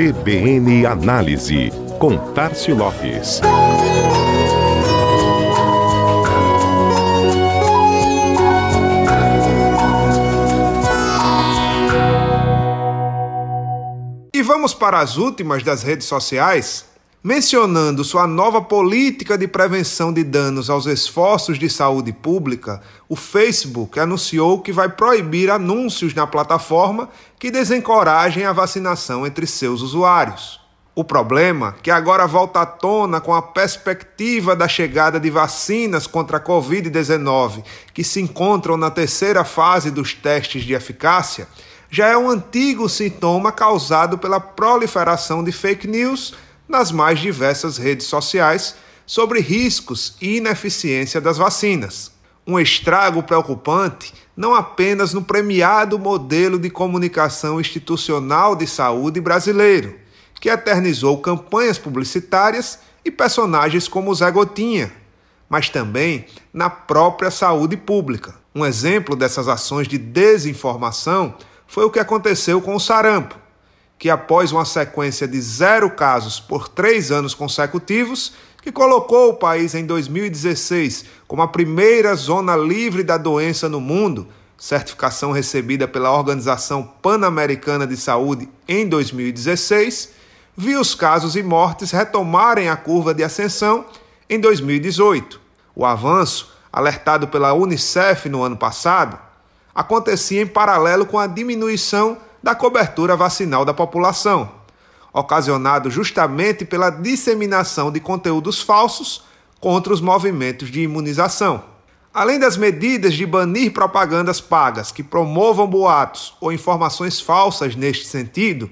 CBN Análise, com Tarcio Lopes. E vamos para as últimas das redes sociais? Mencionando sua nova política de prevenção de danos aos esforços de saúde pública, o Facebook anunciou que vai proibir anúncios na plataforma que desencorajem a vacinação entre seus usuários. O problema, que agora volta à tona com a perspectiva da chegada de vacinas contra a Covid-19, que se encontram na terceira fase dos testes de eficácia, já é um antigo sintoma causado pela proliferação de fake news nas mais diversas redes sociais sobre riscos e ineficiência das vacinas. Um estrago preocupante não apenas no premiado modelo de comunicação institucional de saúde brasileiro, que eternizou campanhas publicitárias e personagens como Zé Gotinha, mas também na própria saúde pública. Um exemplo dessas ações de desinformação foi o que aconteceu com o sarampo, que após uma sequência de zero casos por três anos consecutivos, que colocou o país em 2016 como a primeira zona livre da doença no mundo, certificação recebida pela Organização Pan-Americana de Saúde em 2016, viu os casos e mortes retomarem a curva de ascensão em 2018. O avanço, alertado pela Unicef no ano passado, acontecia em paralelo com a diminuição da cobertura vacinal da população, ocasionado justamente pela disseminação de conteúdos falsos contra os movimentos de imunização. Além das medidas de banir propagandas pagas que promovam boatos ou informações falsas neste sentido,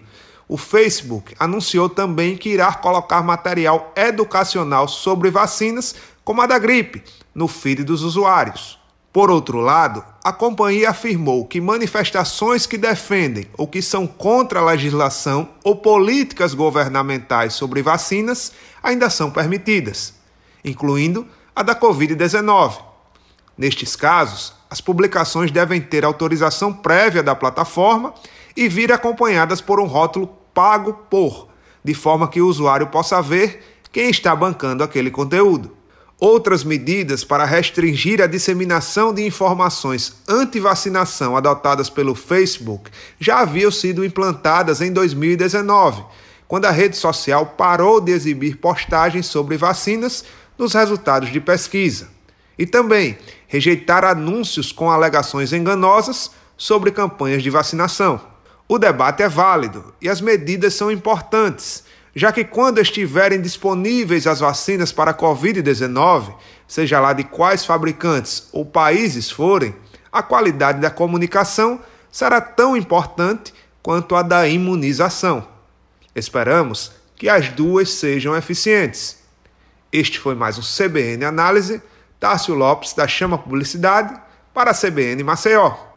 o Facebook anunciou também que irá colocar material educacional sobre vacinas, como a da gripe, no feed dos usuários. Por outro lado, a companhia afirmou que manifestações que defendem ou que são contra a legislação ou políticas governamentais sobre vacinas ainda são permitidas, incluindo a da Covid-19. Nestes casos, as publicações devem ter autorização prévia da plataforma e vir acompanhadas por um rótulo pago por, de forma que o usuário possa ver quem está bancando aquele conteúdo. Outras medidas para restringir a disseminação de informações anti-vacinação adotadas pelo Facebook já haviam sido implantadas em 2019, quando a rede social parou de exibir postagens sobre vacinas nos resultados de pesquisa. E também rejeitar anúncios com alegações enganosas sobre campanhas de vacinação. O debate é válido e as medidas são importantes já que quando estiverem disponíveis as vacinas para a Covid-19, seja lá de quais fabricantes ou países forem, a qualidade da comunicação será tão importante quanto a da imunização. Esperamos que as duas sejam eficientes. Este foi mais um CBN Análise. Tássio Lopes, da Chama Publicidade, para a CBN Maceió.